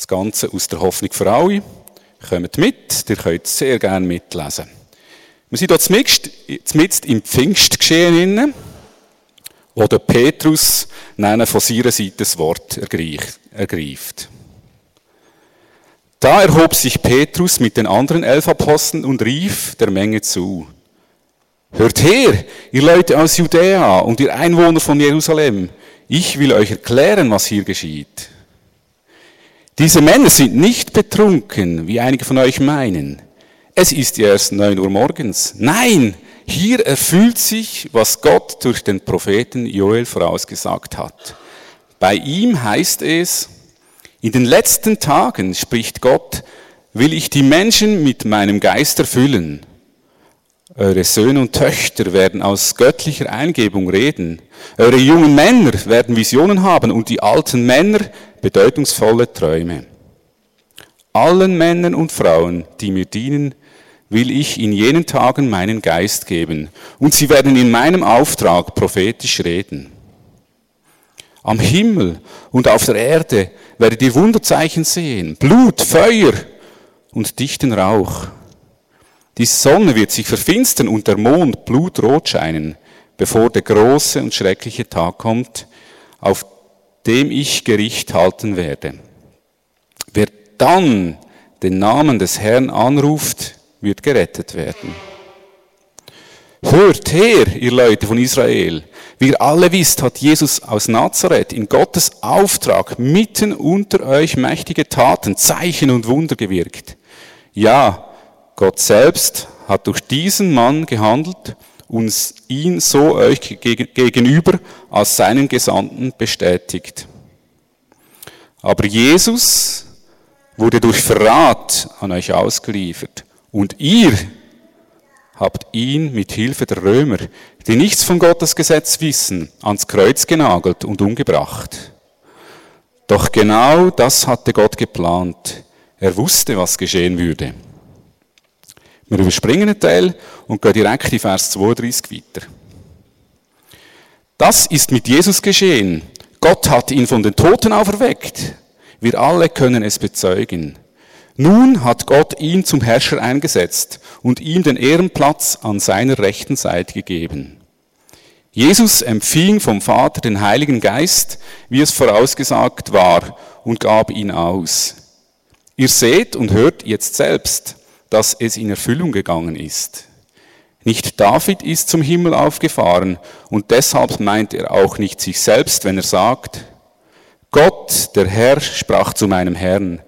Das Ganze aus der Hoffnung für alle. Kommt mit, ihr könnt sehr gerne mitlesen. Wir sind hier zumindest im Pfingstgeschehen wo der Petrus von seiner Seite das Wort ergreift. Da erhob sich Petrus mit den anderen elf Aposteln und rief der Menge zu. Hört her, ihr Leute aus Judäa und ihr Einwohner von Jerusalem. Ich will euch erklären, was hier geschieht. Diese Männer sind nicht betrunken, wie einige von euch meinen. Es ist erst neun Uhr morgens. Nein, hier erfüllt sich, was Gott durch den Propheten Joel vorausgesagt hat. Bei ihm heißt es, in den letzten Tagen, spricht Gott, will ich die Menschen mit meinem Geist erfüllen. Eure Söhne und Töchter werden aus göttlicher Eingebung reden. Eure jungen Männer werden Visionen haben und die alten Männer bedeutungsvolle Träume. Allen Männern und Frauen, die mir dienen, will ich in jenen Tagen meinen Geist geben und sie werden in meinem Auftrag prophetisch reden. Am Himmel und auf der Erde werdet ihr Wunderzeichen sehen, Blut, Feuer und dichten Rauch. Die Sonne wird sich verfinstern und der Mond blutrot scheinen, bevor der große und schreckliche Tag kommt, auf dem ich Gericht halten werde. Wer dann den Namen des Herrn anruft, wird gerettet werden. Hört her, ihr Leute von Israel. Wie ihr alle wisst, hat Jesus aus Nazareth in Gottes Auftrag mitten unter euch mächtige Taten, Zeichen und Wunder gewirkt. Ja, Gott selbst hat durch diesen Mann gehandelt und ihn so euch gegenüber als seinen Gesandten bestätigt. Aber Jesus wurde durch Verrat an euch ausgeliefert und ihr habt ihn mit Hilfe der Römer, die nichts von Gottes Gesetz wissen, ans Kreuz genagelt und umgebracht. Doch genau das hatte Gott geplant. Er wusste, was geschehen würde. Wir überspringen einen Teil und gehen direkt in Vers 32 weiter. Das ist mit Jesus geschehen. Gott hat ihn von den Toten auferweckt. Wir alle können es bezeugen. Nun hat Gott ihn zum Herrscher eingesetzt und ihm den Ehrenplatz an seiner rechten Seite gegeben. Jesus empfing vom Vater den Heiligen Geist, wie es vorausgesagt war, und gab ihn aus. Ihr seht und hört jetzt selbst, dass es in Erfüllung gegangen ist. Nicht David ist zum Himmel aufgefahren und deshalb meint er auch nicht sich selbst, wenn er sagt, Gott, der Herr, sprach zu meinem Herrn,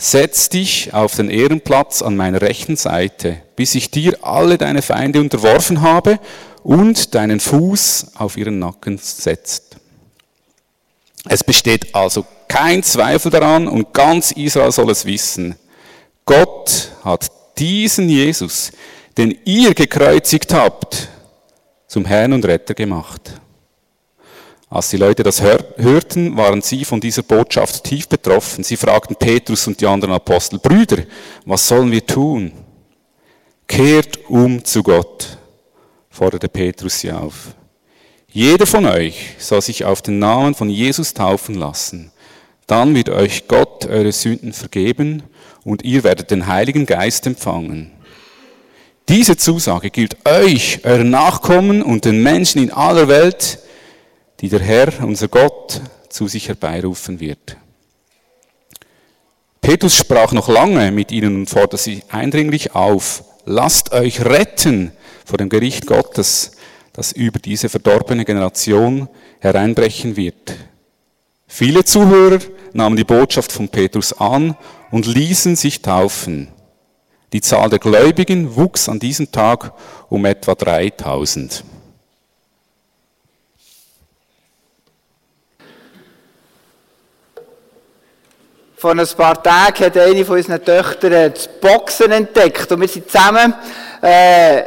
Setz dich auf den Ehrenplatz an meiner rechten Seite, bis ich dir alle deine Feinde unterworfen habe und deinen Fuß auf ihren Nacken setzt. Es besteht also kein Zweifel daran und ganz Israel soll es wissen. Gott hat diesen Jesus, den ihr gekreuzigt habt, zum Herrn und Retter gemacht. Als die Leute das hörten, waren sie von dieser Botschaft tief betroffen. Sie fragten Petrus und die anderen Apostel, Brüder, was sollen wir tun? Kehrt um zu Gott, forderte Petrus sie auf. Jeder von euch soll sich auf den Namen von Jesus taufen lassen. Dann wird euch Gott eure Sünden vergeben und ihr werdet den Heiligen Geist empfangen. Diese Zusage gilt euch, euren Nachkommen und den Menschen in aller Welt, die der Herr, unser Gott, zu sich herbeirufen wird. Petrus sprach noch lange mit ihnen und forderte sie eindringlich auf, lasst euch retten vor dem Gericht Gottes, das über diese verdorbene Generation hereinbrechen wird. Viele Zuhörer nahmen die Botschaft von Petrus an und ließen sich taufen. Die Zahl der Gläubigen wuchs an diesem Tag um etwa 3000. Vor ein paar Tagen hat eine von unseren Töchtern das Boxen entdeckt. Und wir sind zusammen äh,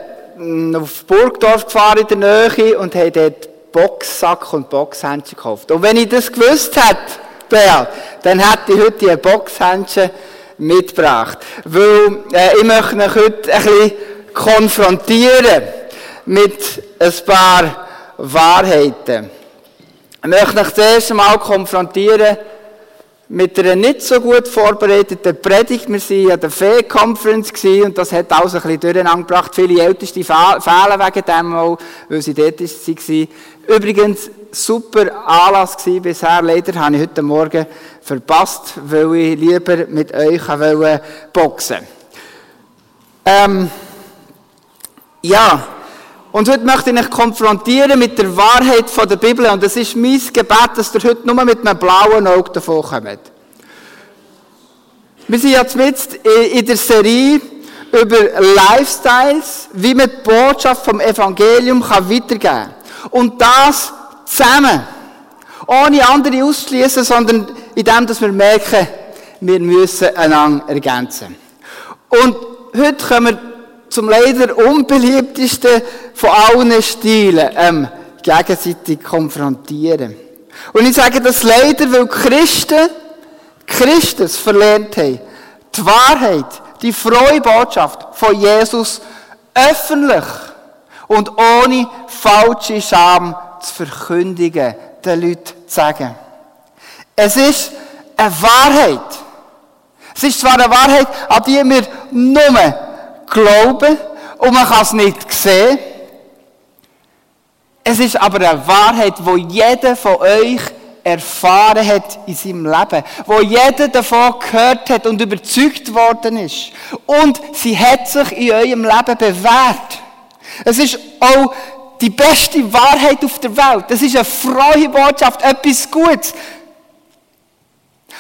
auf Burgdorf gefahren in der Nähe und haben dort Boxsack und Boxhändchen gekauft. Und wenn ich das gewusst hätte, Bea, dann hätte ich heute die Boxhändchen mitgebracht. Weil äh, ich möchte euch heute ein bisschen konfrontieren mit ein paar Wahrheiten. Ich möchte euch zuerst einmal konfrontieren mit einer nicht so gut vorbereiteten Predigt. Wir waren an der Fee-Conference und das hat alles ein bisschen durcheinander gebracht. Viele Älteste fehlen wegen dem auch, weil sie dort waren. Übrigens, super Anlass gewesen bisher. Leider habe ich heute Morgen verpasst, weil ich lieber mit euch boxen wollte. Ähm, ja, und heute möchte ich euch konfrontieren mit der Wahrheit von der Bibel. Und es ist mein Gebet, dass ihr heute nur mit einem blauen Auge davon kommt. Wir sind jetzt mit in der Serie über Lifestyles, wie man die Botschaft vom Evangelium weitergeben kann. Und das zusammen. Ohne andere auszuschließen, sondern indem, dass wir merken, wir müssen einander ergänzen. Und heute kommen wir zum leider unbeliebtesten von allen Stilen, ähm, gegenseitig konfrontieren. Und ich sage das leider, weil Christen, Christus verlernt haben, die Wahrheit, die frohe Botschaft von Jesus öffentlich und ohne falsche Scham zu verkündigen, den Leuten zu sagen. Es ist eine Wahrheit. Es ist zwar eine Wahrheit, an die wir nur glauben und man kann es nicht sehen. Es ist aber eine Wahrheit, wo jeder von euch erfahren hat in seinem Leben, wo jeder davon gehört hat und überzeugt worden ist. Und sie hat sich in eurem Leben bewährt. Es ist auch die beste Wahrheit auf der Welt. Das ist eine freie Botschaft, etwas Gutes.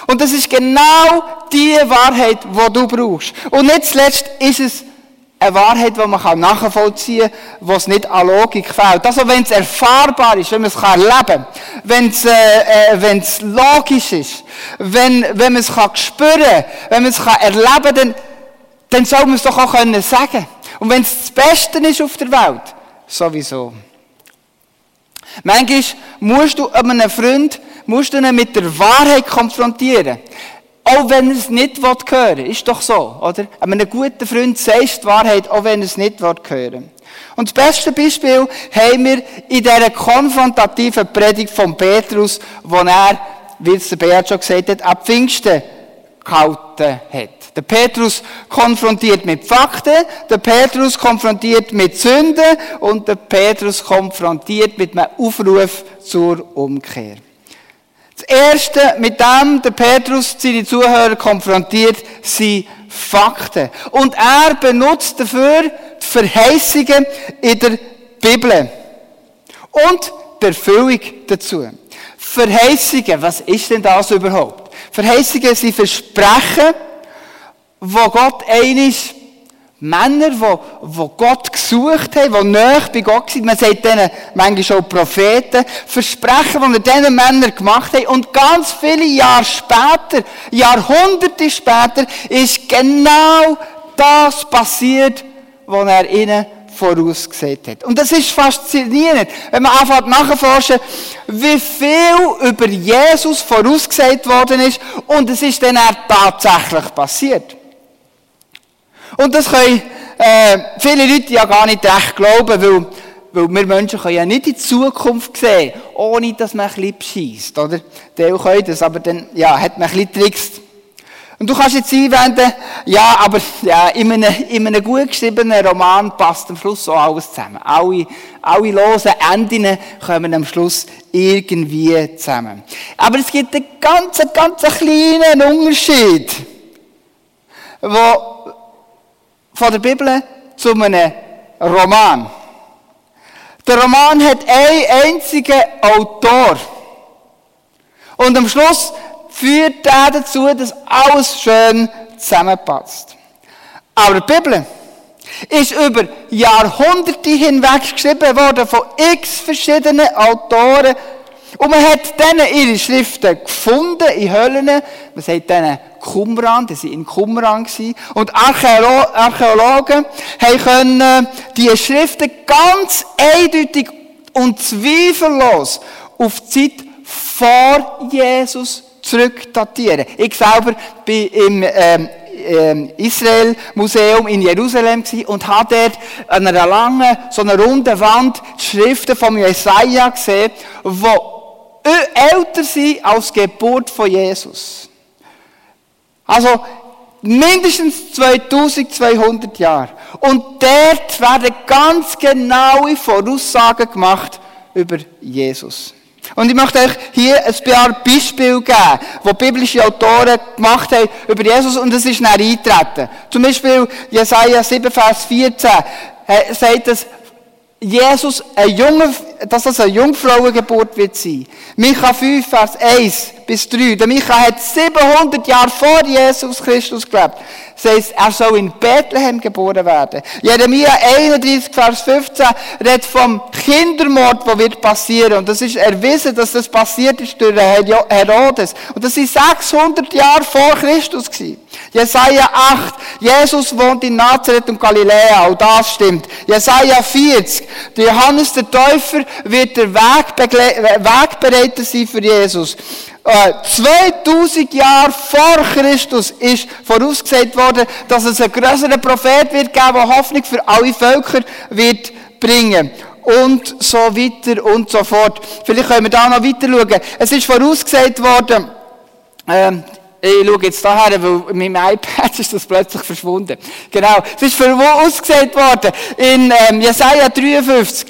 Und das ist genau die Wahrheit, die du brauchst. Und nicht zuletzt ist es eine Wahrheit, die man nachvollziehen kann, es nicht an Logik fehlt. Also wenn es erfahrbar ist, wenn man es erleben kann, wenn es, äh, äh, wenn es logisch ist, wenn, wenn man es kann spüren wenn man es kann erleben kann, dann, dann soll man es doch auch können sagen. Und wenn es das Beste ist auf der Welt, sowieso. Manchmal musst du einem Freund musst du ihn mit der Wahrheit konfrontieren. Auch wenn er es nicht hören will. Ist doch so, oder? Einem guten Freund sagst die Wahrheit, auch wenn er es nicht hören will. Und das beste Beispiel haben wir in dieser konfrontativen Predigt von Petrus, wo er, wie es der Beat schon gesagt hat, ab Pfingsten gehalten hat. Der Petrus konfrontiert mit Fakten, der Petrus konfrontiert mit Sünden und der Petrus konfrontiert mit einem Aufruf zur Umkehr. Das Erste, mit dem der Petrus seine Zuhörer konfrontiert, sind Fakten. Und er benutzt dafür die Verheißungen in der Bibel. Und die Erfüllung dazu. Verheißungen, was ist denn das überhaupt? Verheißungen sind Versprechen, wo Gott einiges Männer, die, die Gott gesucht haben, die näher bei Gott sind, man sagt denen manchmal auch Propheten, Versprechen, die er diesen Männern gemacht hat. Und ganz viele Jahre später, Jahrhunderte später, ist genau das passiert, was er ihnen vorausgesehen hat. Und das ist faszinierend, wenn man anfängt nachzuforschen, wie viel über Jesus vorausgesagt worden ist und es ist dann auch tatsächlich passiert. Und das können äh, viele Leute ja gar nicht recht glauben, weil, weil wir Menschen können ja nicht in die Zukunft sehen, ohne dass man ein bisschen bescheisst, oder? Die können das, aber dann, ja, hat man ein bisschen Tricks. Und du kannst jetzt einwenden, ja, aber ja, in, einem, in einem gut geschriebenen Roman passt am Schluss so alles zusammen. Alle, alle losen Enden kommen am Schluss irgendwie zusammen. Aber es gibt einen ganz, ganz kleinen Unterschied, wo von der Bibel zu einem Roman. Der Roman hat einen einzigen Autor. Und am Schluss führt er dazu, dass alles schön zusammenpasst. Aber die Bibel ist über Jahrhunderte hinweg geschrieben worden von x verschiedenen Autoren. Und man hat denen ihre Schriften gefunden in Höhlen. Man sagt denen Qumran, die waren in Qumran. Und Archäologen haben können die Schriften ganz eindeutig und zweifellos auf die Zeit vor Jesus zurückdatieren. Ich selber bin im ähm, ähm, Israel Museum in Jerusalem und habe dort an einer langen, so einer runden Wand die Schriften von Jesaja gesehen, die älter sind als die Geburt von Jesus. Also mindestens 2200 Jahre. Und dort werden ganz genaue Voraussagen gemacht über Jesus. Und ich möchte euch hier ein paar Beispiele geben, die biblische Autoren gemacht haben über Jesus und es ist nicht eintreten. Zum Beispiel Jesaja 7, Vers 14 sagt es, Jesus, ein Junge, dass das eine Jungfrauengeburt wird sein. Micha 5, Vers 1 bis 3. Der Micha hat 700 Jahre vor Jesus Christus gelebt. Das heisst, er soll in Bethlehem geboren werden. Jeremia 31, Vers 15 redet vom Kindermord, der wird passieren. Und das ist erwiesen, dass das passiert ist durch Herodes. Und das ist 600 Jahre vor Christus gewesen. Jesaja 8, Jesus wohnt in Nazareth und Galiläa, auch das stimmt. Jesaja 40, Johannes der Täufer wird der Wegbereiter sein für Jesus. 2000 äh, Jahre vor Christus ist vorausgesagt worden, dass es einen größeren Prophet wird geben, der Hoffnung für alle Völker wird bringen. Und so weiter und so fort. Vielleicht können wir da noch weiter schauen. Es ist vorausgesagt worden, ähm, ich schaue jetzt daher, weil mit meinem iPad ist das plötzlich verschwunden. Genau. Es ist vorausgesagt worden in ähm, Jesaja 53,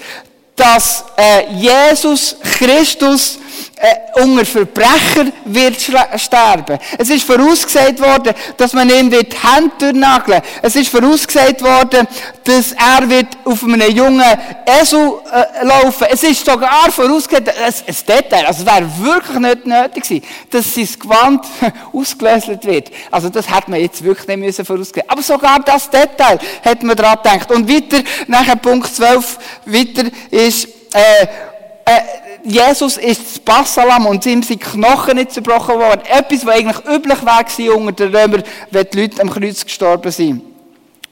dass äh, Jesus Christus äh, unter Verbrecher wird sterben. Es ist vorausgesagt worden, dass man ihm wird die Hände durchnageln. Es ist vorausgesagt worden, dass er wird auf einem jungen Esel äh, laufen. Es ist sogar vorausgesagt, ein, ein Detail, also es wäre wirklich nicht nötig gewesen, dass sein Gewand ausgelöst wird. Also das hat man jetzt wirklich nicht müssen vorausgehen. Aber sogar das Detail hat man daran gedacht. Und weiter, nachher Punkt 12, weiter ist, äh, äh, Jesus ist das Passalam und ihm sind Knochen nicht zerbrochen worden. Etwas, was eigentlich üblich war unter den Römern, wenn die Leute am Kreuz gestorben sind.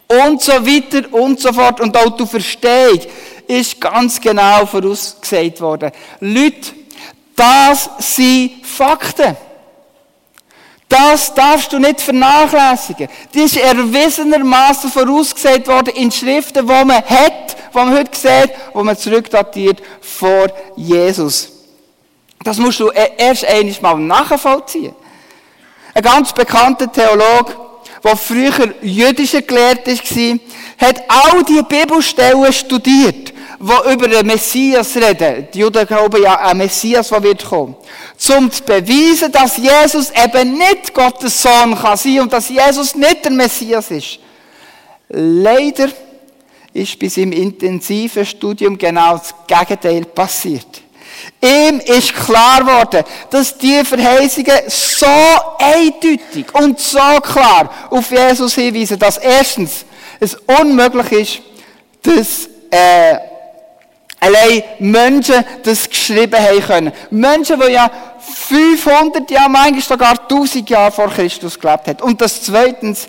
Und so weiter und so fort. Und auch die Verstehung ist ganz genau vorausgesagt worden. Leute, das sind Fakten. Das darfst du nicht vernachlässigen. Das ist erwiesenermaßen vorausgesagt worden in Schriften, die man hat, die man heute sieht, die man zurückdatiert vor Jesus. Das musst du e- erst einmal nachvollziehen. Ein ganz bekannter Theologe, der früher jüdischer gelehrt war, hat all die Bibelstellen studiert die über den Messias reden. Die Juden glauben ja an Messias, der wird kommen. Um zu beweisen, dass Jesus eben nicht Gottes Sohn kann sein und dass Jesus nicht der Messias ist. Leider ist bis im intensiven Studium genau das Gegenteil passiert. Ihm ist klar geworden, dass die Verheißungen so eindeutig und so klar auf Jesus hinweisen, dass erstens es unmöglich ist, dass äh, allein Menschen das geschrieben haben können. Menschen, die ja 500 Jahre, manchmal sogar 1000 Jahre vor Christus gelebt haben. Und das zweitens,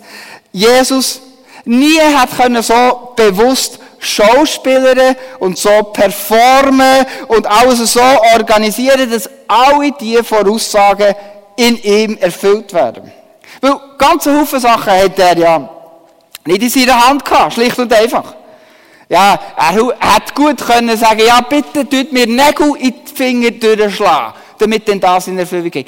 Jesus nie hat können so bewusst Schauspielern und so performen und alles so organisieren, dass alle diese Voraussagen in ihm erfüllt werden. Weil ganze Haufen Sachen hat er ja nicht in seiner Hand gehabt, schlicht und einfach. Ja, er hat gut können sagen, ja, bitte tut mir Nägel in die Finger durchschlagen, damit denn das in Erfüllung geht.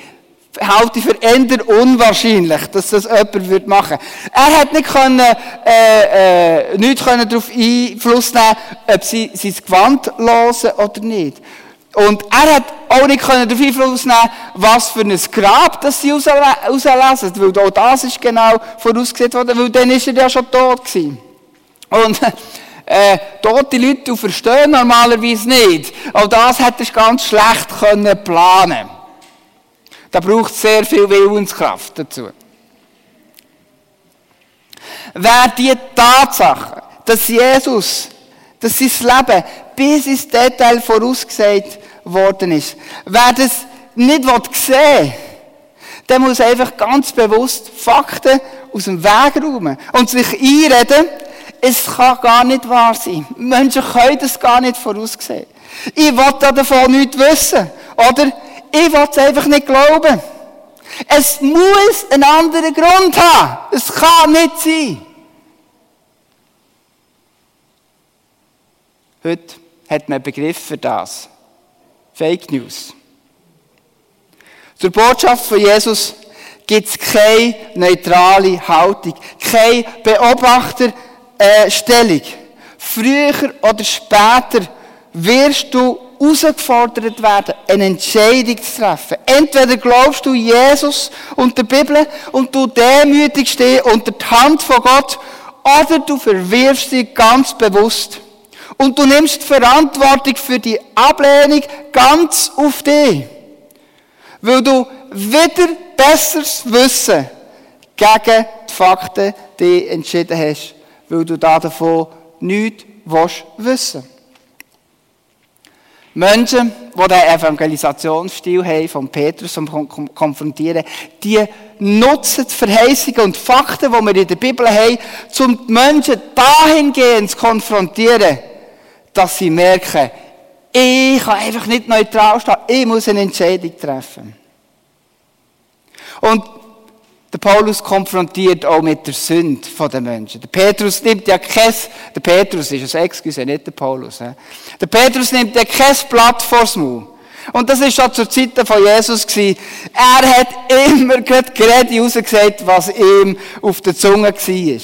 Halte ich für eher unwahrscheinlich, dass das jemand würde machen. Er hat nicht können, äh, äh, nicht können darauf Einfluss nehmen, ob sie sein Gewand losen oder nicht. Und er hat auch nicht können darauf Einfluss nehmen, was für ein Grab das sie auslesen, weil auch das ist genau vorausgesehen worden, weil dann ist er ja schon tot gewesen. Und äh, tote Leute verstehen normalerweise nicht. Auch das hätte ich ganz schlecht können planen. Da braucht es sehr viel Willenskraft dazu. Wer die Tatsache, dass Jesus, dass sein Leben bis ins Detail vorausgesagt worden ist, wer das nicht sehen will, der muss einfach ganz bewusst Fakten aus dem Weg räumen und sich einreden, es kann gar nicht wahr sein. Menschen können das gar nicht voraussehen. Ich will davon nichts wissen. Oder ich will es einfach nicht glauben. Es muss einen anderen Grund haben. Es kann nicht sein. Heute hat man einen Begriff für das. Fake News. Zur Botschaft von Jesus gibt es keine neutrale Haltung, keine Beobachterstellung. Früher oder später wirst du herausgefordert werden, eine Entscheidung zu treffen. Entweder glaubst du Jesus und der Bibel und du demütig stehen unter die Hand von Gott, oder du verwirfst sie ganz bewusst. Und du nimmst die Verantwortung für die Ablehnung ganz auf dich. Weil du wieder besseres Wissen gegen die Fakten die entschieden hast. Weil du davon nichts wissen willst. Menschen, die den Evangelisationsstil haben, von Petrus zum Konfrontieren, die nutzen die Verheißungen und Fakten, die wir in der Bibel haben, um die Menschen dahingehend zu konfrontieren, dass sie merken, ich kann einfach nicht neutral stehen, ich muss eine Entscheidung treffen. Und der Paulus konfrontiert auch mit der Sünde der Menschen. Der Petrus nimmt ja kein, der Petrus ist es, excuse, nicht der Paulus. Der Petrus nimmt ja kein Blatt vors Maul. Und das ist schon zur Zeit von Jesus gewesen. Er hat immer gerade rausgesagt, was ihm auf der Zunge war.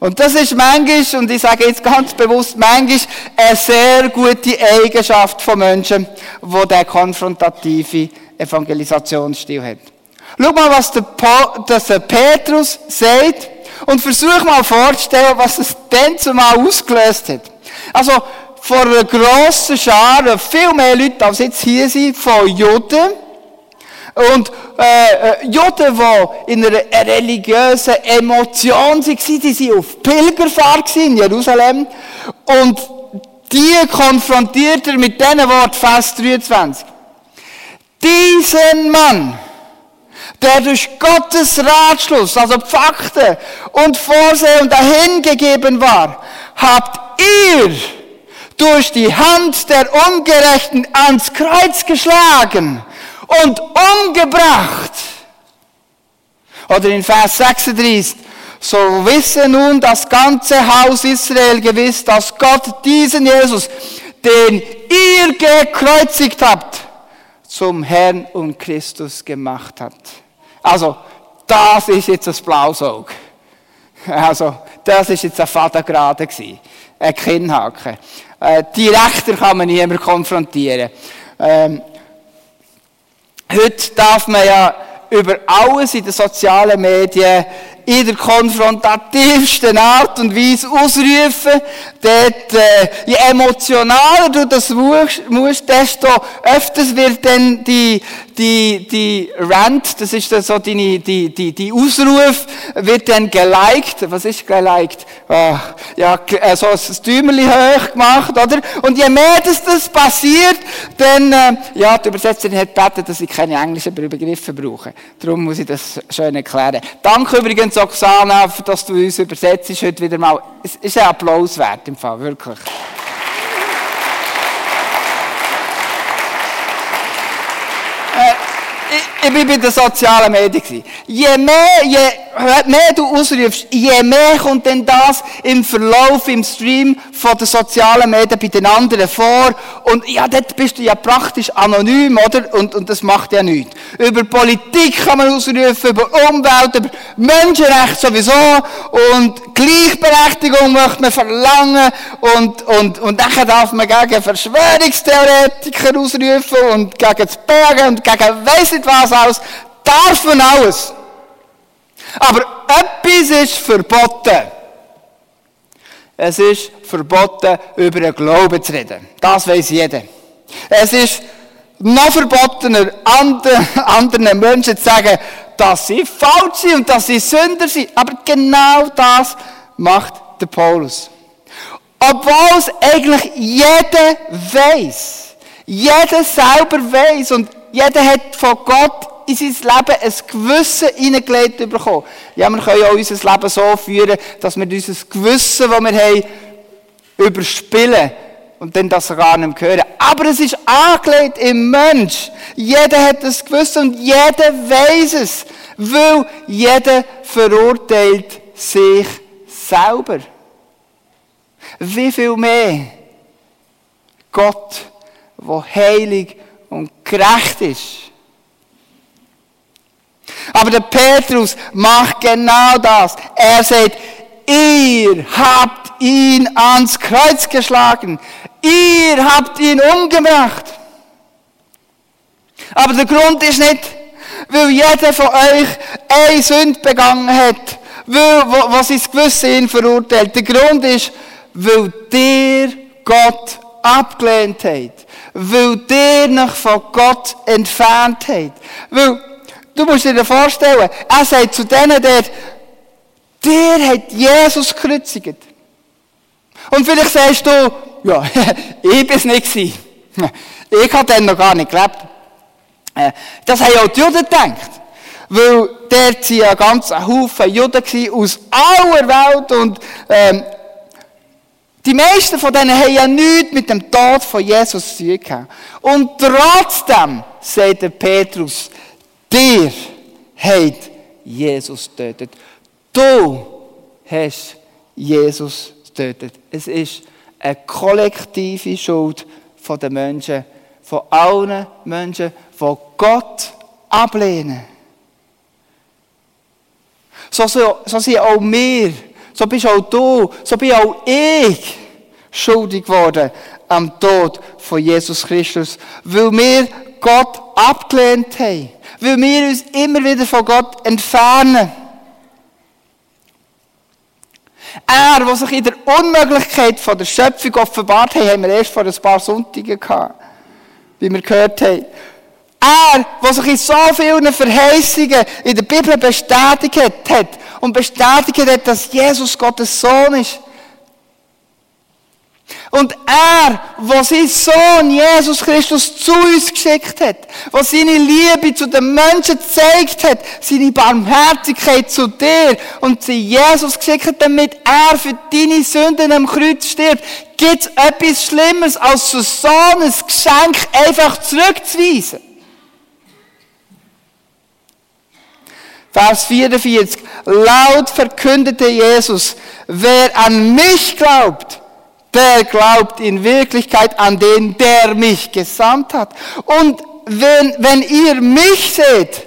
Und das ist manchmal, und ich sage jetzt ganz bewusst, manchmal eine sehr gute Eigenschaft von Menschen, die der konfrontative Evangelisationsstil hat. Schau mal, was der, pa das der Petrus sagt und versuch mal vorzustellen, was es denn zumal ausgelöst hat. Also, vor einer grossen Schar, viel mehr Leute als jetzt hier sind, von Juden. Und äh, äh Juden, die in einer religiösen Emotion waren, die waren auf Pilgerfahrt in Jerusalem. Und die konfrontiert er mit diesen Worten, Vers 23. Diesen Mann, der durch Gottes Ratschluss, also Fakten und Vorsehung dahingegeben war, habt ihr durch die Hand der Ungerechten ans Kreuz geschlagen und umgebracht. Oder in Vers 36, so wisse nun das ganze Haus Israel gewiss, dass Gott diesen Jesus, den ihr gekreuzigt habt, zum Herrn und Christus gemacht hat. Also, das ist jetzt das Blausaug. Also, das ist jetzt ein Fadengrade gewesen. Ein Kinnhaken. Äh, direkter kann man niemand konfrontieren. Ähm, heute darf man ja über alles in den sozialen Medien in der konfrontativsten Art und Weise ausrufen. Dort, äh, je emotionaler du das musst, desto öfters wird dann die, die, die Rant, das ist so deine, die, die, die Ausruf, wird dann geliked. Was ist geliked? Oh, ja, äh, so ein Däumerli hoch gemacht, oder? Und je mehr das, das passiert, dann, äh, ja, die Übersetzerin hat gebeten, dass ich keine englischen Begriffe brauche. Darum muss ich das schön erklären. Danke übrigens, Oksana, dass du uns übersetzt heute wieder mal. Es ist ein Applaus wert im Fall, wirklich. Ich bin bei den sozialen Medien. Je mehr, je mehr du ausrufst, je mehr kommt denn das im Verlauf, im Stream von den sozialen Medien bei den anderen vor. Und ja, dort bist du ja praktisch anonym, oder? Und, und das macht ja nichts. Über Politik kann man ausrufen, über Umwelt, über Menschenrechte sowieso. Und Gleichberechtigung möchte man verlangen. Und, und, und dann darf man gegen Verschwörungstheoretiker ausrufen und gegen das Bergen und gegen weiss nicht was aus. Darf man alles. Aber etwas ist verboten. Es ist verboten, über den Glauben zu reden. Das weiß jeder. Es ist noch verbotener, anderen Menschen zu sagen, dass sie falsch sind und dass sie Sünder sind. Aber genau das macht der Paulus. Obwohl es eigentlich jeder weiß. Jeder selber weiß und jeder hat von Gott in sein Leben ein Gewissen hineingelegt bekommen. Ja, wir können ja unser Leben so führen, dass wir dieses Gewissen, das wir haben, überspielen und dann das gar nicht mehr hören. Aber es ist angelegt im Mensch. Jeder hat das Gewissen und jeder weiß es, weil jeder verurteilt sich selber. Wie viel mehr Gott, der heilig und gerecht ist, Aber der Petrus macht genau das. Er sagt, ihr habt ihn ans Kreuz geschlagen. Ihr habt ihn umgebracht. Aber der Grund ist nicht, weil jeder von euch eine Sünde begangen hat, weil, was sein Gewissen ihn verurteilt. Der Grund ist, weil der Gott abgelehnt hat. Weil der noch von Gott entfernt hat. Weil, du musst dir vorstellen, er sagt zu denen der hat Jesus gekreuzigt. Und vielleicht sagst du, ja, ich bin es nicht gewesen. Ich habe dann noch gar nicht gelebt. Äh, das haben auch die Juden gedacht. Weil dort waren ein ganzer Haufen Juden aus aller Welt und ähm, die meisten von denen haben ja nichts mit dem Tod von Jesus zu tun. Und trotzdem, sagt der Petrus, dir hat Jesus getötet. Du hast Jesus getötet. Es ist eine kollektive Schuld von den Menschen, von allen Menschen, die Gott ablehnen. So, so, so sind auch wir, so bist auch du, so bin auch ich schuldig geworden am Tod von Jesus Christus, weil wir Gott abgelehnt haben, weil wir uns immer wieder von Gott entfernen. Er, der sich in der Unmöglichkeit von der Schöpfung offenbart hat, haben wir erst vor ein paar Sonntagen gehabt, wie wir gehört haben. Er, der sich in so vielen Verheißungen in der Bibel bestätigt hat und bestätigt hat, dass Jesus Gottes Sohn ist. Und er, der sein Sohn Jesus Christus zu uns geschickt hat, der seine Liebe zu den Menschen gezeigt hat, seine Barmherzigkeit zu dir und sie Jesus geschickt hat, damit er für deine Sünden am Kreuz stirbt, gibt es etwas Schlimmeres, als so ein Geschenk einfach zurückzuweisen. Vers 44. Laut verkündete Jesus, wer an mich glaubt, der glaubt in Wirklichkeit an den, der mich gesandt hat. Und wenn, wenn ihr mich seht,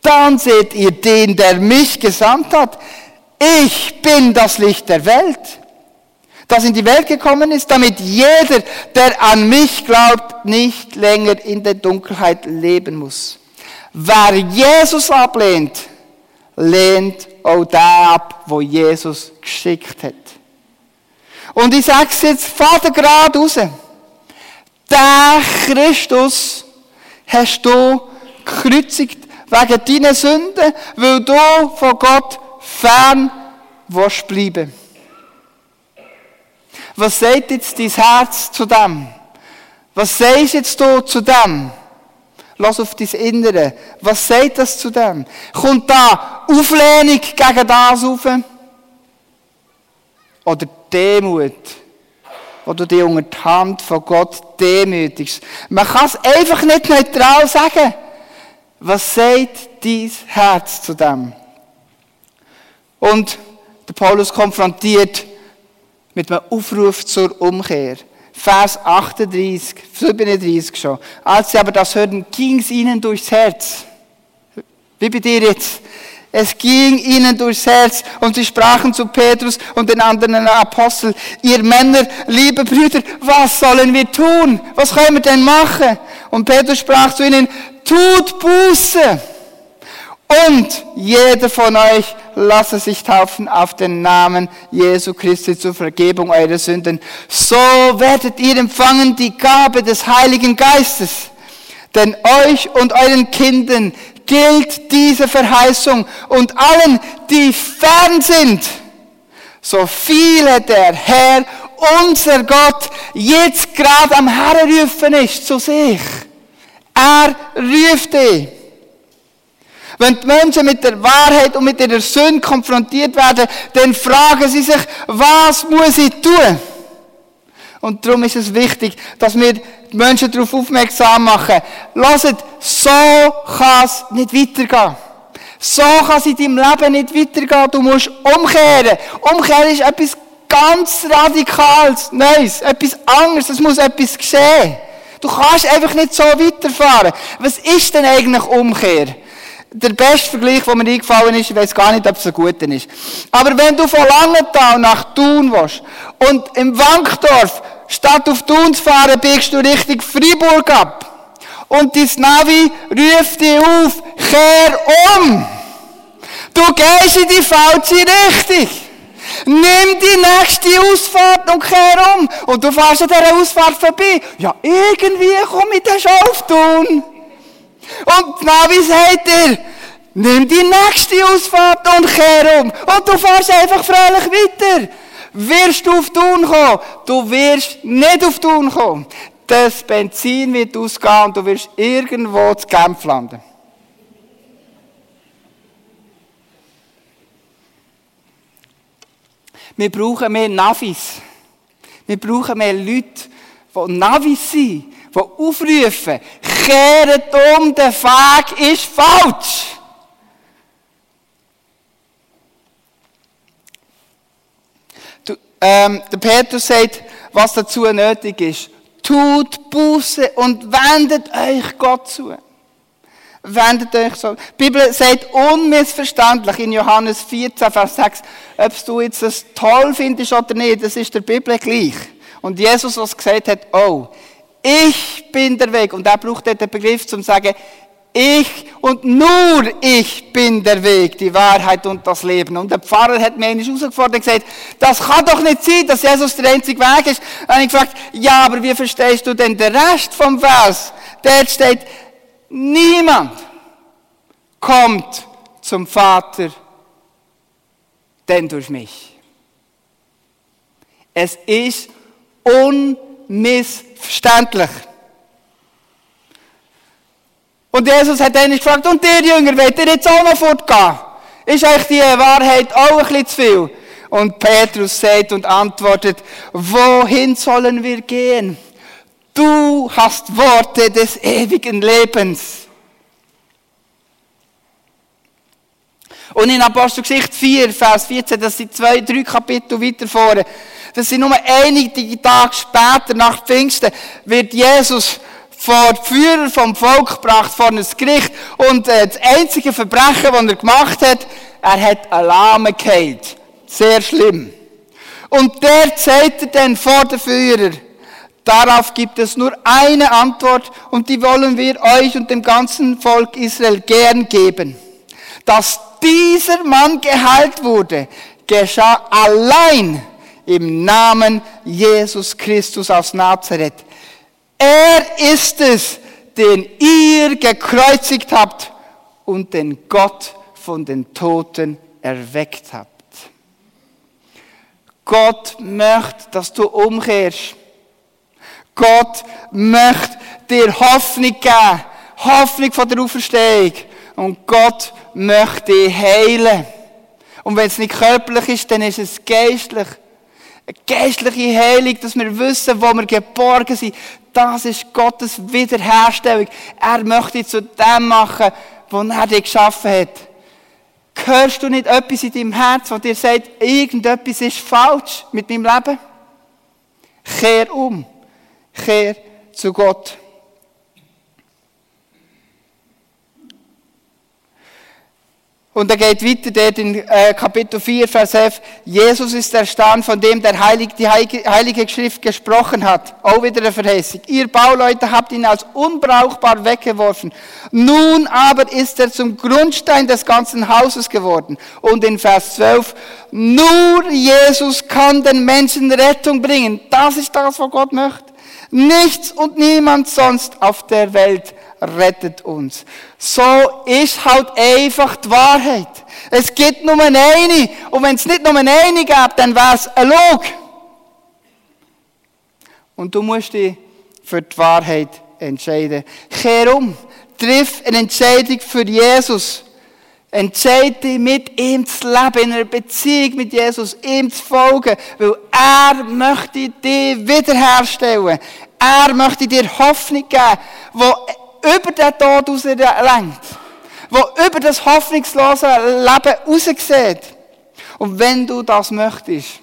dann seht ihr den, der mich gesandt hat. Ich bin das Licht der Welt, das in die Welt gekommen ist, damit jeder, der an mich glaubt, nicht länger in der Dunkelheit leben muss. Wer Jesus ablehnt, lehnt auch der ab, wo Jesus geschickt hat. Und ich sage es jetzt Vater gerade raus. Der Christus hast du gekreuzigt wegen deiner Sünden, weil du von Gott fern willst bleiben. Was sagt jetzt dein Herz zu dem? Was sagst jetzt du zu dem? Lass auf dein Innere. Was sagt das zu dem? Kommt da Auflehnung gegen das auf? Oder Demut? Wo du dich unter die Hand von Gott demütigst. Man kann es einfach nicht neutral sagen. Was sagt dein Herz zu dem? Und der Paulus konfrontiert mit einem Aufruf zur Umkehr. Vers 38, 37 schon. Als sie aber das hörten, ging es ihnen durchs Herz. Wie bei dir jetzt? Es ging ihnen durchs Herz und sie sprachen zu Petrus und den anderen Aposteln, ihr Männer, liebe Brüder, was sollen wir tun? Was können wir denn machen? Und Petrus sprach zu ihnen, tut Buße und jeder von euch lasse sich taufen auf den Namen Jesu Christi zur Vergebung eurer Sünden. So werdet ihr empfangen die Gabe des Heiligen Geistes. Denn euch und euren Kindern gilt diese Verheißung und allen, die fern sind, so viele der Herr, unser Gott, jetzt gerade am Herrenrufen ist zu sich. Er ruft dich. Wenn die Menschen mit der Wahrheit und mit ihrer Sünde konfrontiert werden, dann fragen sie sich, was muss ich tun? Und darum ist es wichtig, dass wir die Menschen darauf aufmerksam machen. Lasst, so kann es nicht weitergehen. So kann es in deinem Leben nicht weitergehen. Du musst umkehren. Umkehren ist etwas ganz Radikales, Neues, etwas anderes. Es muss etwas geschehen. Du kannst einfach nicht so weiterfahren. Was ist denn eigentlich Umkehr? Der beste Vergleich, der mir eingefallen ist, ich weiß gar nicht, ob es ein guter ist. Aber wenn du von Langenthal nach Thun willst und im Wankdorf statt auf Thun zu fahren, biegst du Richtung Freiburg ab. Und dein Navi ruft dich auf, kehr um. Du gehst in die falsche Richtung. Nimm die nächste Ausfahrt und kehr um. Und du fährst an dieser Ausfahrt vorbei. Ja, irgendwie komme ich dann schon auf Thun. Und die Navi sagt dir, nimm die nächste Ausfahrt und kehr um. Und du fährst einfach fröhlich weiter. Wirst du auf Thun kommen? Du wirst nicht auf Thun kommen. Das Benzin wird ausgehen und du wirst irgendwo zu Genf landen. Wir brauchen mehr Navis. Wir brauchen mehr Leute, die Navis sind, die aufrufen, kehret um, der Weg ist falsch. Du, ähm, der Petrus sagt, was dazu nötig ist. Tut Buße und wendet euch Gott zu. Wendet euch so. Die Bibel sagt unmissverständlich in Johannes 14, Vers 6, ob du jetzt das toll findest oder nicht, das ist der Bibel gleich. Und Jesus, was gesagt hat, oh, ich bin der Weg. Und er braucht den Begriff zum sagen, ich und nur ich bin der Weg, die Wahrheit und das Leben. Und der Pfarrer hat mir eigentlich herausgefordert und gesagt, das kann doch nicht sein, dass Jesus der einzige Weg ist. Und ich gefragt, ja, aber wie verstehst du denn den Rest vom Vers? Der steht, niemand kommt zum Vater, denn durch mich. Es ist unmissverständlich. Und Jesus hat dann gefragt, und ihr Jünger, wollt ihr jetzt auch noch fortgehen? Ist euch die Wahrheit auch ein bisschen zu viel? Und Petrus sagt und antwortet, wohin sollen wir gehen? Du hast Worte des ewigen Lebens. Und in Apostelgeschichte 4, Vers 14, das sind zwei, drei Kapitel weiter vorne, das sind nur einige Tage später, nach Pfingsten, wird Jesus vor die Führer vom Volk gebracht, vor ein Gericht. Und äh, das einzige Verbrechen, das er gemacht hat, er hat Alarme geheilt. Sehr schlimm. Und der zeigt er dann vor den Führer. Darauf gibt es nur eine Antwort und die wollen wir euch und dem ganzen Volk Israel gern geben. Dass dieser Mann geheilt wurde, geschah allein im Namen Jesus Christus aus Nazareth. Er ist es, den ihr gekreuzigt habt und den Gott von den Toten erweckt habt. Gott möchte, dass du umkehrst. Gott möchte dir Hoffnung geben. Hoffnung von der Auferstehung. Und Gott möchte dich heilen. Und wenn es nicht körperlich ist, dann ist es geistlich. Eine geistliche Heilung, dass wir wissen, wo wir geborgen sind. Das ist Gottes Wiederherstellung. Er möchte dich zu dem machen, was er dich geschaffen hat. Hörst du nicht etwas in deinem Herz, das dir sagt, irgendetwas ist falsch mit meinem Leben? Kehr um. Kehr zu Gott. Und er geht weiter dort in äh, Kapitel 4, Vers 11. Jesus ist der Stand, von dem der Heilige, die Heilige Schrift gesprochen hat. Auch wieder eine Verheißung. Ihr Bauleute habt ihn als unbrauchbar weggeworfen. Nun aber ist er zum Grundstein des ganzen Hauses geworden. Und in Vers 12. Nur Jesus kann den Menschen Rettung bringen. Das ist das, was Gott möchte. Nichts und niemand sonst auf der Welt rettet uns. So ist halt einfach die Wahrheit. Es gibt nur eine. Und wenn es nicht nur eine gab, dann wäre es ein Log. Und du musst dich für die Wahrheit entscheiden. Kehr um. Triff eine Entscheidung für Jesus. Entscheide dich, mit ihm zu leben, in einer Beziehung mit Jesus, ihm zu folgen, weil er möchte dich wiederherstellen. Er möchte dir Hoffnung geben, die über den Tod raus die über das hoffnungslose Leben raussieht. Und wenn du das möchtest,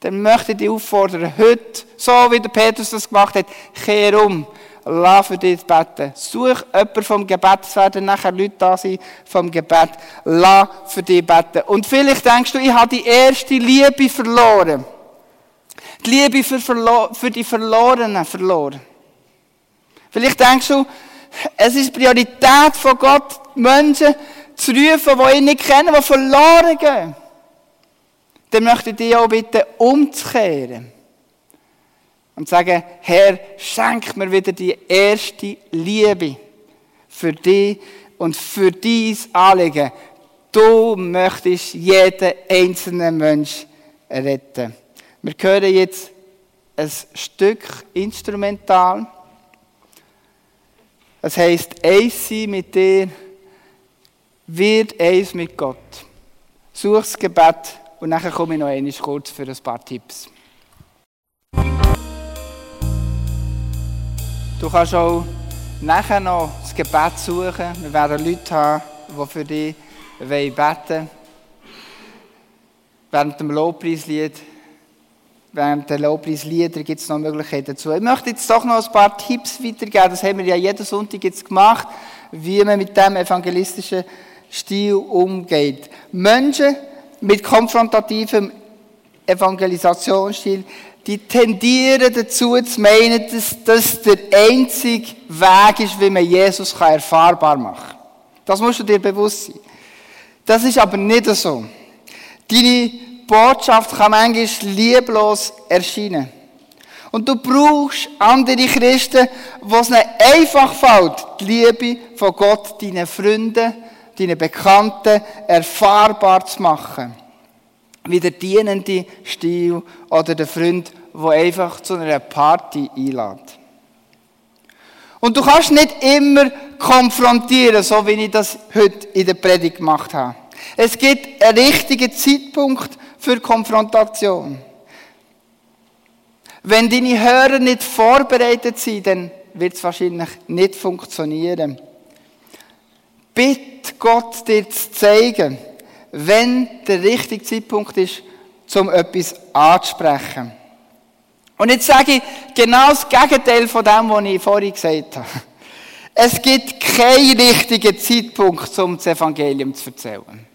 dann möchte ich dich auffordern, heute, so wie der Petrus das gemacht hat, kehr um. Lass für dich beten. Such jemanden vom Gebet, es werden nachher Leute da sein vom Gebet, lass für dich beten. Und vielleicht denkst du, ich habe die erste Liebe verloren. Die Liebe für, für die Verlorenen verloren. Vielleicht denkst du, es ist Priorität von Gott, Menschen zu rufen, die ihn nicht kennen, die verloren gehen. Dann möchte ich dich auch bitten, umzukehren. Und sagen, Herr, schenk mir wieder die erste Liebe für dich und für dein Anliegen. Du möchtest jeden einzelnen Mensch retten. Wir hören jetzt ein Stück instrumental. Es heisst, eins sein mit dir, wird eins mit Gott. Such das Gebet und nachher komme ich noch einmal kurz für ein paar Tipps. Du kannst auch nachher noch das Gebet suchen. Wir werden Leute haben, die für dich beten wollen. Während dem Lobpreislied während der Lobpreislieder gibt es noch Möglichkeiten dazu. Ich möchte jetzt doch noch ein paar Tipps weitergeben. Das haben wir ja jeden Sonntag jetzt gemacht, wie man mit dem evangelistischen Stil umgeht. Menschen mit konfrontativem Evangelisationsstil, die tendieren dazu zu meinen, dass das der einzige Weg ist, wie man Jesus erfahrbar machen kann. Das musst du dir bewusst sein. Das ist aber nicht so. Deine Botschaft kann manchmal lieblos erscheinen. Und du brauchst andere Christen, wo es ihnen einfach fällt, die Liebe von Gott deinen Freunden, deinen Bekannten erfahrbar zu machen. Wie der dienende Stil oder der Freund, der einfach zu einer Party einlädt. Und du kannst nicht immer konfrontieren, so wie ich das heute in der Predigt gemacht habe. Es gibt einen richtigen Zeitpunkt, für Konfrontation. Wenn deine Hörer nicht vorbereitet sind, dann wird es wahrscheinlich nicht funktionieren. Bitte Gott dir zu zeigen, wenn der richtige Zeitpunkt ist, um etwas anzusprechen. Und jetzt sage ich genau das Gegenteil von dem, was ich vorhin gesagt habe. Es gibt keinen richtigen Zeitpunkt, um das Evangelium zu erzählen.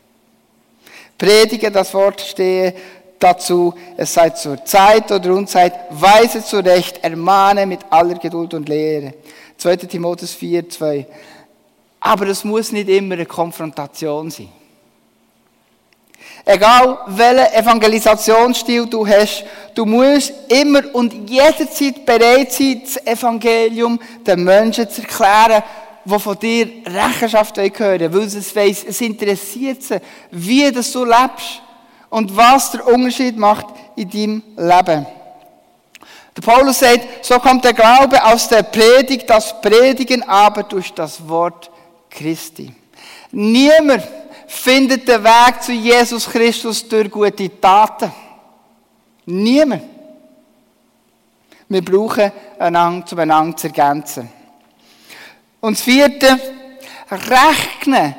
Predige das Wort stehe dazu, es sei zur Zeit oder Unzeit, weise zurecht, ermahne mit aller Geduld und Lehre. 2. Timotheus 4, 2. Aber es muss nicht immer eine Konfrontation sein. Egal welchen Evangelisationsstil du hast, du musst immer und jederzeit bereit sein, das Evangelium den Menschen zu erklären, die von dir Rechenschaft hören weil es weiss, es interessiert sie, wie du lebst und was der Unterschied macht in deinem Leben. Der Paulus sagt, so kommt der Glaube aus der Predigt, das Predigen aber durch das Wort Christi. Niemand findet den Weg zu Jesus Christus durch gute Taten. Niemand. Wir brauchen einander, um einander zu ergänzen. Und das vierte, rechnen.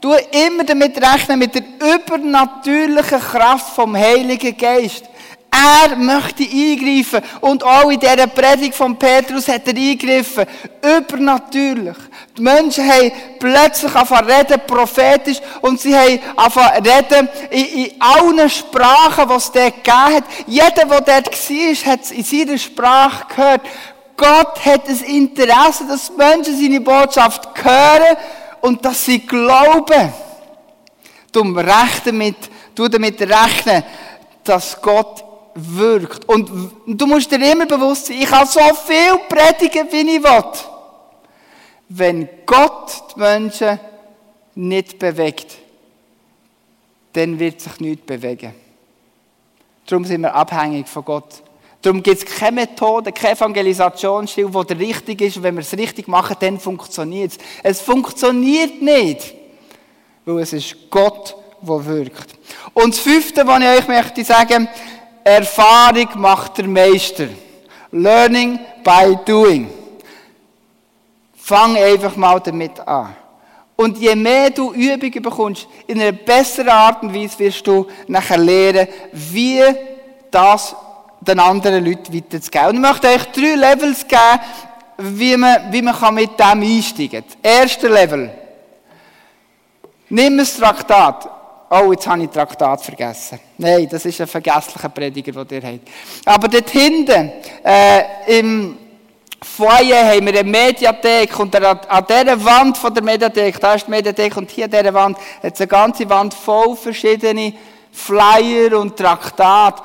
Du immer damit rechnen, mit der übernatürlichen Kraft vom Heiligen Geist. Er möchte eingreifen. Und auch in dieser Predigt von Petrus hat er eingegriffen. Übernatürlich. Die Menschen haben plötzlich angefangen reden, prophetisch, und sie haben angefangen reden in, in allen Sprachen, die es dort gegeben hat. Jeder, der dort war, hat es in seiner Sprache gehört. Gott hat ein Interesse, dass Menschen seine Botschaft hören und dass sie glauben. Du rechnen damit, du damit rechnen, dass Gott wirkt. Und du musst dir immer bewusst sein, ich kann so viel predigen, wie ich will. Wenn Gott die Menschen nicht bewegt, dann wird sich nichts bewegen. Darum sind wir abhängig von Gott. Darum gibt es keine Methode, kein Evangelisationsstil, der der richtig ist. Und wenn wir es richtig machen, dann funktioniert es. Es funktioniert nicht, weil es ist Gott, der wirkt. Und das Fünfte, was ich euch möchte sagen, Erfahrung macht der Meister. Learning by doing. Fang einfach mal damit an. Und je mehr du Übungen bekommst, in einer besseren Art und Weise wirst du nachher lernen, wie das den anderen Leuten weiterzugeben. Und ich möchte euch drei Levels geben, wie man, wie man mit dem einsteigen kann. Das erste Level. Nimm ein Traktat. Oh, jetzt habe ich Traktat vergessen. Nein, das ist ein vergesslicher Prediger, den ihr habt. Aber dort hinten, äh, im Foyer haben wir eine Mediathek und an dieser Wand von der Mediathek, da ist die Mediathek und hier an dieser Wand hat es eine ganze Wand voll verschiedene Flyer und Traktate,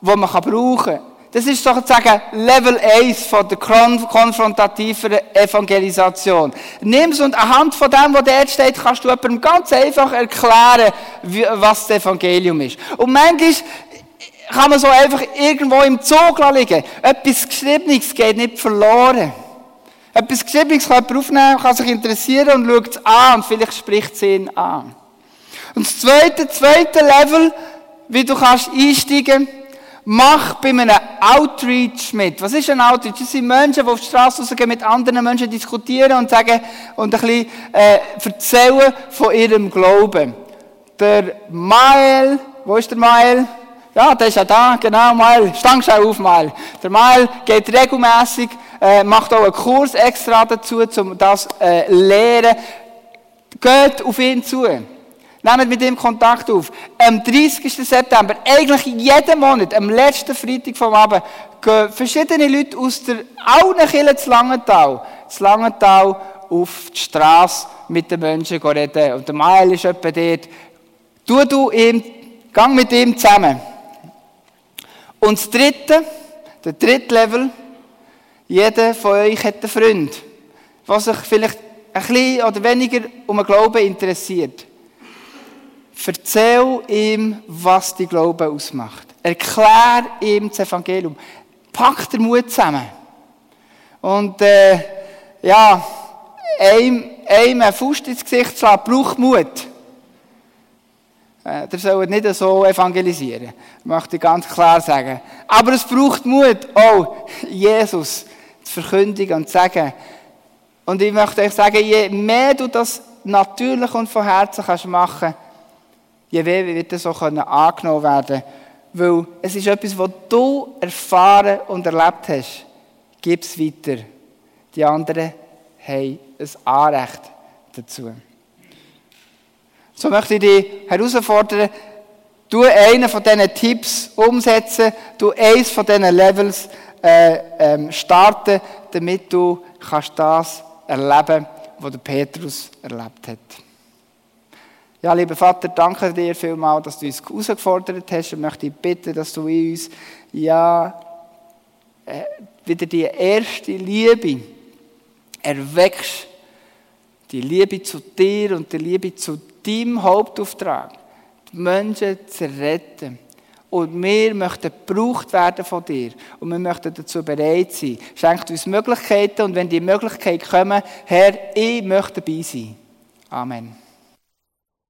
die man brauchen kann. Das ist sozusagen Level 1 von der konfrontativen Evangelisation. Nimm es und anhand von dem, was dort steht, kannst du jemandem ganz einfach erklären, was das Evangelium ist. Und manchmal kann man so einfach irgendwo im Zug liegen. Etwas Geschriebenes geht nicht verloren. Etwas Geschriebenes kann jemand aufnehmen, kann sich interessieren und schaut es an und vielleicht spricht es ihn an. Und das zweite, zweite Level, wie du kannst einsteigen, mach bei einem Outreach mit. Was ist ein Outreach? Das sind Menschen, die auf die Straße rausgehen, mit anderen Menschen diskutieren und sagen, und ein bisschen, äh, erzählen von ihrem Glauben. Der Mael, wo ist der Mael? Ja, der ist ja da, genau, Mael. Stangschau auf, Mael. Der Mael geht regelmäßig, äh, macht auch einen Kurs extra dazu, um das äh, lehren. Geht auf ihn zu. Nehmt mit ihm Kontakt auf. Am 30. September, eigentlich jeden Monat, am letzten Freitag vom Abend, gehen verschiedene Leute aus der allen Kirchen zu Langenthal, zu Langenthal auf die Straße mit den Menschen reden. Und der Mael ist etwa dort. Tu du ihm, gang mit ihm zusammen. Und das dritte, der dritte Level, jeder von euch hat einen Freund, der sich vielleicht ein bisschen oder weniger um den Glauben interessiert. Erzähl ihm, was die Glaube ausmacht. Erklär ihm das Evangelium. Pack den Mut zusammen. Und äh, ja, einem, einem einen Fuß ins Gesicht schlagen, braucht Mut. Äh, der soll nicht so evangelisieren. Möchte ich ganz klar sagen. Aber es braucht Mut, auch Jesus zu verkündigen und zu sagen. Und ich möchte euch sagen, je mehr du das natürlich und von Herzen kannst machen je mehr wird das auch angenommen werden Weil es ist etwas, was du erfahren und erlebt hast. Gib es weiter. Die anderen haben ein Anrecht dazu. So möchte ich dich herausfordern, du einen von diesen Tipps umsetzen, du eins von diesen Levels äh, ähm, starten, damit du kannst das erleben, was der Petrus erlebt hat. Ja, lieber Vater, danke dir vielmals, dass du uns herausgefordert hast und möchte bitten, dass du in uns ja, äh, wieder die erste Liebe erweckst. Die Liebe zu dir und die Liebe zu deinem Hauptauftrag, die Menschen zu retten. Und wir möchten gebraucht werden von dir. Und wir möchten dazu bereit sein. Schenkt uns Möglichkeiten und wenn die Möglichkeiten kommen, Herr, ich möchte dabei sein. Amen.